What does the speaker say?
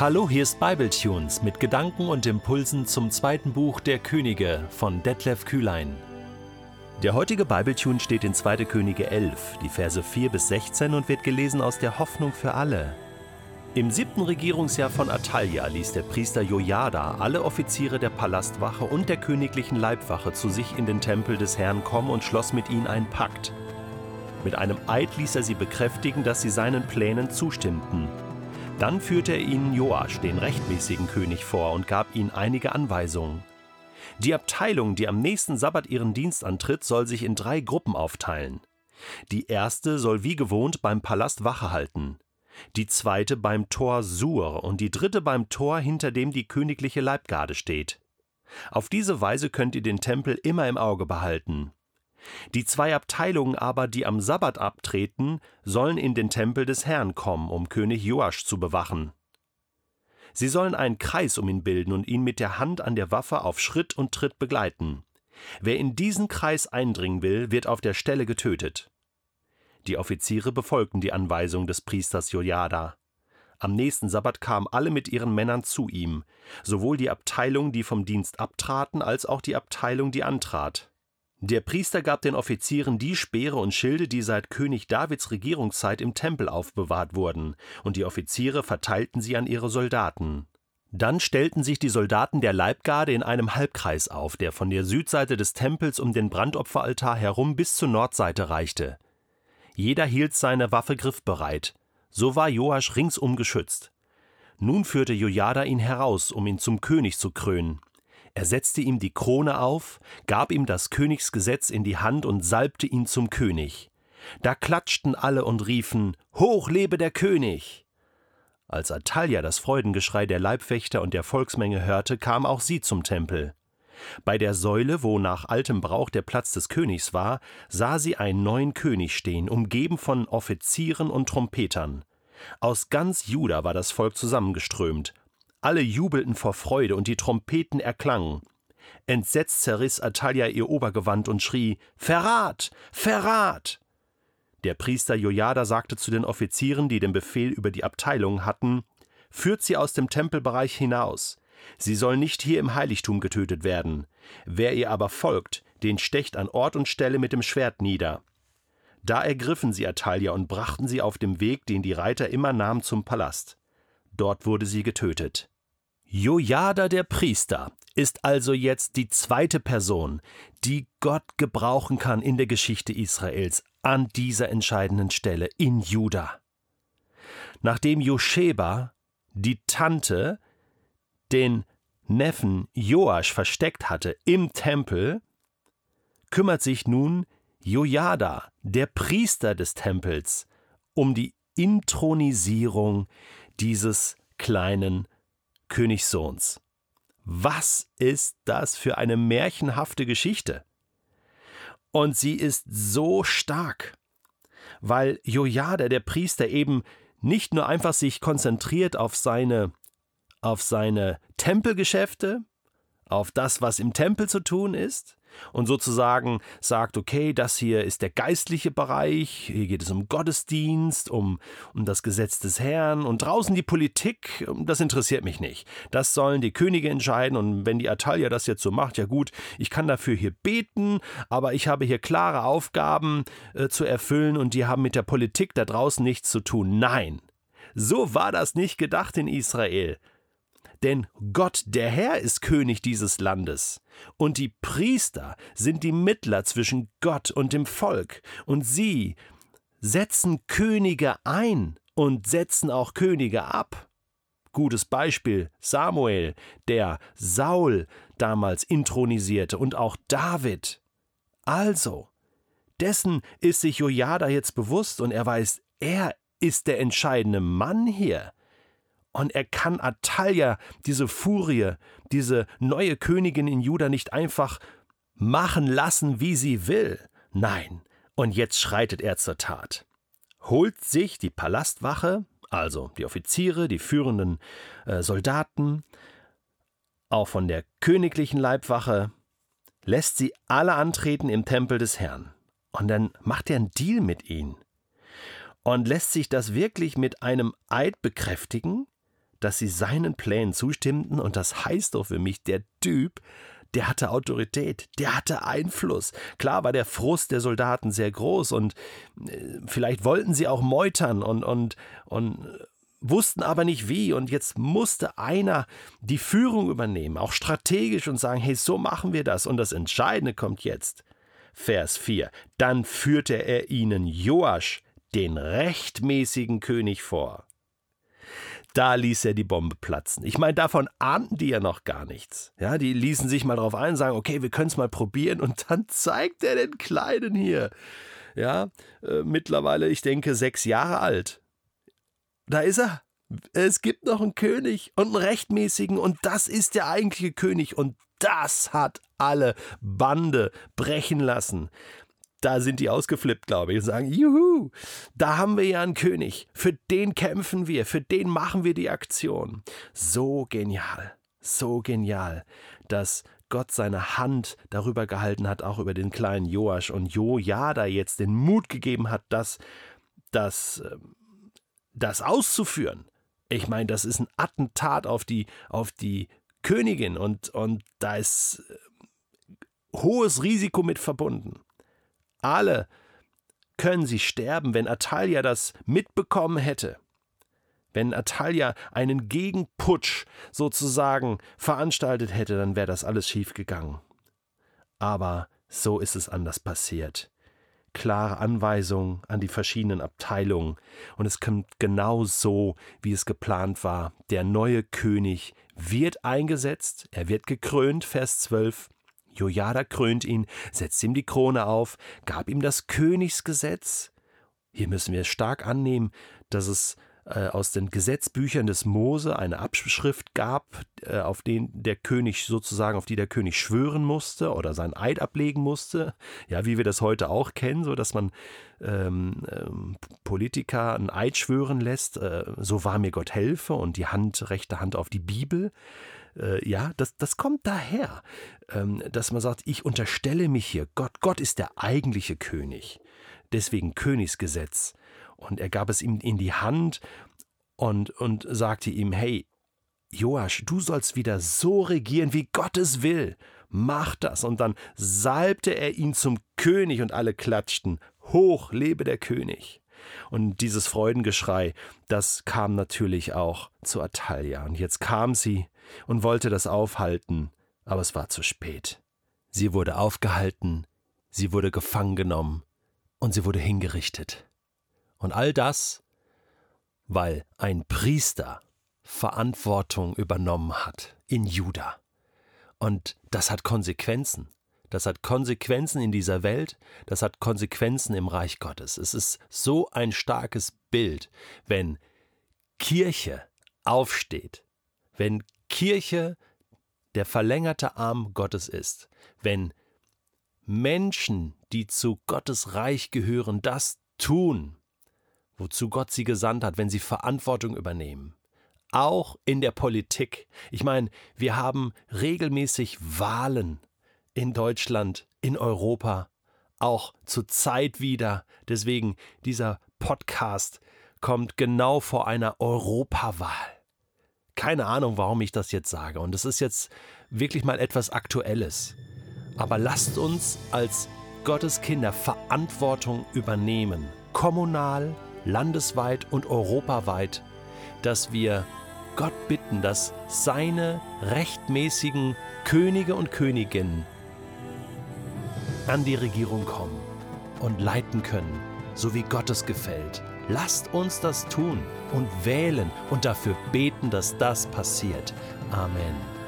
Hallo, hier ist Bibletunes mit Gedanken und Impulsen zum zweiten Buch der Könige von Detlef Kühlein. Der heutige Bibletune steht in 2. Könige 11, die Verse 4 bis 16 und wird gelesen aus der Hoffnung für alle. Im siebten Regierungsjahr von Atalja ließ der Priester Jojada alle Offiziere der Palastwache und der königlichen Leibwache zu sich in den Tempel des Herrn kommen und schloss mit ihnen einen Pakt. Mit einem Eid ließ er sie bekräftigen, dass sie seinen Plänen zustimmten dann führte er ihnen Joasch, den rechtmäßigen König, vor und gab ihnen einige Anweisungen. Die Abteilung, die am nächsten Sabbat ihren Dienst antritt, soll sich in drei Gruppen aufteilen. Die erste soll wie gewohnt beim Palast Wache halten, die zweite beim Tor Sur und die dritte beim Tor, hinter dem die königliche Leibgarde steht. Auf diese Weise könnt ihr den Tempel immer im Auge behalten. Die zwei Abteilungen aber, die am Sabbat abtreten, sollen in den Tempel des Herrn kommen, um König Joasch zu bewachen. Sie sollen einen Kreis um ihn bilden und ihn mit der Hand an der Waffe auf Schritt und Tritt begleiten. Wer in diesen Kreis eindringen will, wird auf der Stelle getötet. Die Offiziere befolgten die Anweisung des Priesters Jojada. Am nächsten Sabbat kamen alle mit ihren Männern zu ihm, sowohl die Abteilung, die vom Dienst abtraten, als auch die Abteilung, die antrat. Der Priester gab den Offizieren die Speere und Schilde, die seit König Davids Regierungszeit im Tempel aufbewahrt wurden, und die Offiziere verteilten sie an ihre Soldaten. Dann stellten sich die Soldaten der Leibgarde in einem Halbkreis auf, der von der Südseite des Tempels um den Brandopferaltar herum bis zur Nordseite reichte. Jeder hielt seine Waffe griffbereit. So war Joasch ringsum geschützt. Nun führte Jojada ihn heraus, um ihn zum König zu krönen. Er setzte ihm die Krone auf, gab ihm das Königsgesetz in die Hand und salbte ihn zum König. Da klatschten alle und riefen Hoch lebe der König. Als Atalja das Freudengeschrei der Leibwächter und der Volksmenge hörte, kam auch sie zum Tempel. Bei der Säule, wo nach altem Brauch der Platz des Königs war, sah sie einen neuen König stehen, umgeben von Offizieren und Trompetern. Aus ganz Juda war das Volk zusammengeströmt, alle jubelten vor Freude und die Trompeten erklangen. Entsetzt zerriss Atalja ihr Obergewand und schrie: Verrat! Verrat! Der Priester Jojada sagte zu den Offizieren, die den Befehl über die Abteilung hatten: Führt sie aus dem Tempelbereich hinaus. Sie soll nicht hier im Heiligtum getötet werden. Wer ihr aber folgt, den stecht an Ort und Stelle mit dem Schwert nieder. Da ergriffen sie Atalja und brachten sie auf dem Weg, den die Reiter immer nahmen, zum Palast. Dort wurde sie getötet. Jojada der Priester ist also jetzt die zweite Person, die Gott gebrauchen kann in der Geschichte Israels an dieser entscheidenden Stelle in Juda. Nachdem Josheba, die Tante, den Neffen Joasch versteckt hatte im Tempel, kümmert sich nun Jojada, der Priester des Tempels, um die Intronisierung dieses kleinen Königssohns. Was ist das für eine märchenhafte Geschichte? Und sie ist so stark, weil Jojada, der Priester, eben nicht nur einfach sich konzentriert auf seine, auf seine Tempelgeschäfte, auf das, was im Tempel zu tun ist, und sozusagen sagt, okay, das hier ist der geistliche Bereich, hier geht es um Gottesdienst, um, um das Gesetz des Herrn und draußen die Politik, das interessiert mich nicht. Das sollen die Könige entscheiden und wenn die Atalia das jetzt so macht, ja gut, ich kann dafür hier beten, aber ich habe hier klare Aufgaben äh, zu erfüllen und die haben mit der Politik da draußen nichts zu tun. Nein, so war das nicht gedacht in Israel. Denn Gott, der Herr, ist König dieses Landes. Und die Priester sind die Mittler zwischen Gott und dem Volk. Und sie setzen Könige ein und setzen auch Könige ab. Gutes Beispiel Samuel, der Saul damals intronisierte und auch David. Also, dessen ist sich Jojada jetzt bewusst und er weiß, er ist der entscheidende Mann hier. Und er kann Atalja, diese Furie, diese neue Königin in Juda nicht einfach machen lassen, wie sie will. Nein, und jetzt schreitet er zur Tat. Holt sich die Palastwache, also die Offiziere, die führenden äh, Soldaten, auch von der königlichen Leibwache, lässt sie alle antreten im Tempel des Herrn. Und dann macht er einen Deal mit ihnen und lässt sich das wirklich mit einem Eid bekräftigen, dass sie seinen Plänen zustimmten und das heißt doch für mich, der Typ, der hatte Autorität, der hatte Einfluss. Klar war der Frust der Soldaten sehr groß und äh, vielleicht wollten sie auch meutern und, und, und wussten aber nicht wie. Und jetzt musste einer die Führung übernehmen, auch strategisch und sagen, hey, so machen wir das. Und das Entscheidende kommt jetzt. Vers 4. Dann führte er ihnen Joasch, den rechtmäßigen König, vor. Da ließ er die Bombe platzen. Ich meine, davon ahnten die ja noch gar nichts. Ja, die ließen sich mal drauf ein, sagen, okay, wir können es mal probieren und dann zeigt er den Kleinen hier. Ja, äh, mittlerweile, ich denke, sechs Jahre alt. Da ist er. Es gibt noch einen König und einen rechtmäßigen und das ist der eigentliche König und das hat alle Bande brechen lassen. Da sind die ausgeflippt, glaube ich, und sagen, juhu, da haben wir ja einen König, für den kämpfen wir, für den machen wir die Aktion. So genial, so genial, dass Gott seine Hand darüber gehalten hat, auch über den kleinen Joasch und Jojada jetzt den Mut gegeben hat, das, das, ähm, das auszuführen. Ich meine, das ist ein Attentat auf die, auf die Königin und, und da ist äh, hohes Risiko mit verbunden. Alle können sie sterben, wenn Atalia das mitbekommen hätte. Wenn Atalia einen Gegenputsch sozusagen veranstaltet hätte, dann wäre das alles schiefgegangen. Aber so ist es anders passiert. Klare Anweisungen an die verschiedenen Abteilungen und es kommt genau so, wie es geplant war. Der neue König wird eingesetzt, er wird gekrönt, Vers 12, Jojada krönt ihn, setzt ihm die Krone auf, gab ihm das Königsgesetz. Hier müssen wir stark annehmen, dass es äh, aus den Gesetzbüchern des Mose eine Abschrift gab, äh, auf den der König sozusagen, auf die der König schwören musste oder sein Eid ablegen musste. Ja, wie wir das heute auch kennen, so dass man ähm, ähm, Politiker ein Eid schwören lässt. Äh, so war mir Gott helfe und die Hand, rechte Hand auf die Bibel. Äh, ja, das, das kommt daher, ähm, dass man sagt, ich unterstelle mich hier Gott. Gott ist der eigentliche König. Deswegen Königsgesetz. Und er gab es ihm in die Hand und, und sagte ihm, hey, Joasch, du sollst wieder so regieren, wie Gott es will. Mach das. Und dann salbte er ihn zum König und alle klatschten. Hoch lebe der König. Und dieses Freudengeschrei, das kam natürlich auch zu Atalia. Und jetzt kam sie und wollte das aufhalten, aber es war zu spät. Sie wurde aufgehalten, sie wurde gefangen genommen und sie wurde hingerichtet. Und all das, weil ein Priester Verantwortung übernommen hat in Juda. Und das hat Konsequenzen. Das hat Konsequenzen in dieser Welt, das hat Konsequenzen im Reich Gottes. Es ist so ein starkes Bild, wenn Kirche aufsteht, wenn Kirche der verlängerte Arm Gottes ist, wenn Menschen, die zu Gottes Reich gehören, das tun, wozu Gott sie gesandt hat, wenn sie Verantwortung übernehmen. Auch in der Politik. Ich meine, wir haben regelmäßig Wahlen in Deutschland, in Europa, auch zur Zeit wieder. Deswegen dieser Podcast kommt genau vor einer Europawahl keine Ahnung, warum ich das jetzt sage. Und es ist jetzt wirklich mal etwas Aktuelles. Aber lasst uns als Gottes Kinder Verantwortung übernehmen. Kommunal, landesweit und europaweit. Dass wir Gott bitten, dass seine rechtmäßigen Könige und Königinnen an die Regierung kommen und leiten können, so wie Gott es gefällt. Lasst uns das tun und wählen und dafür beten, dass das passiert. Amen.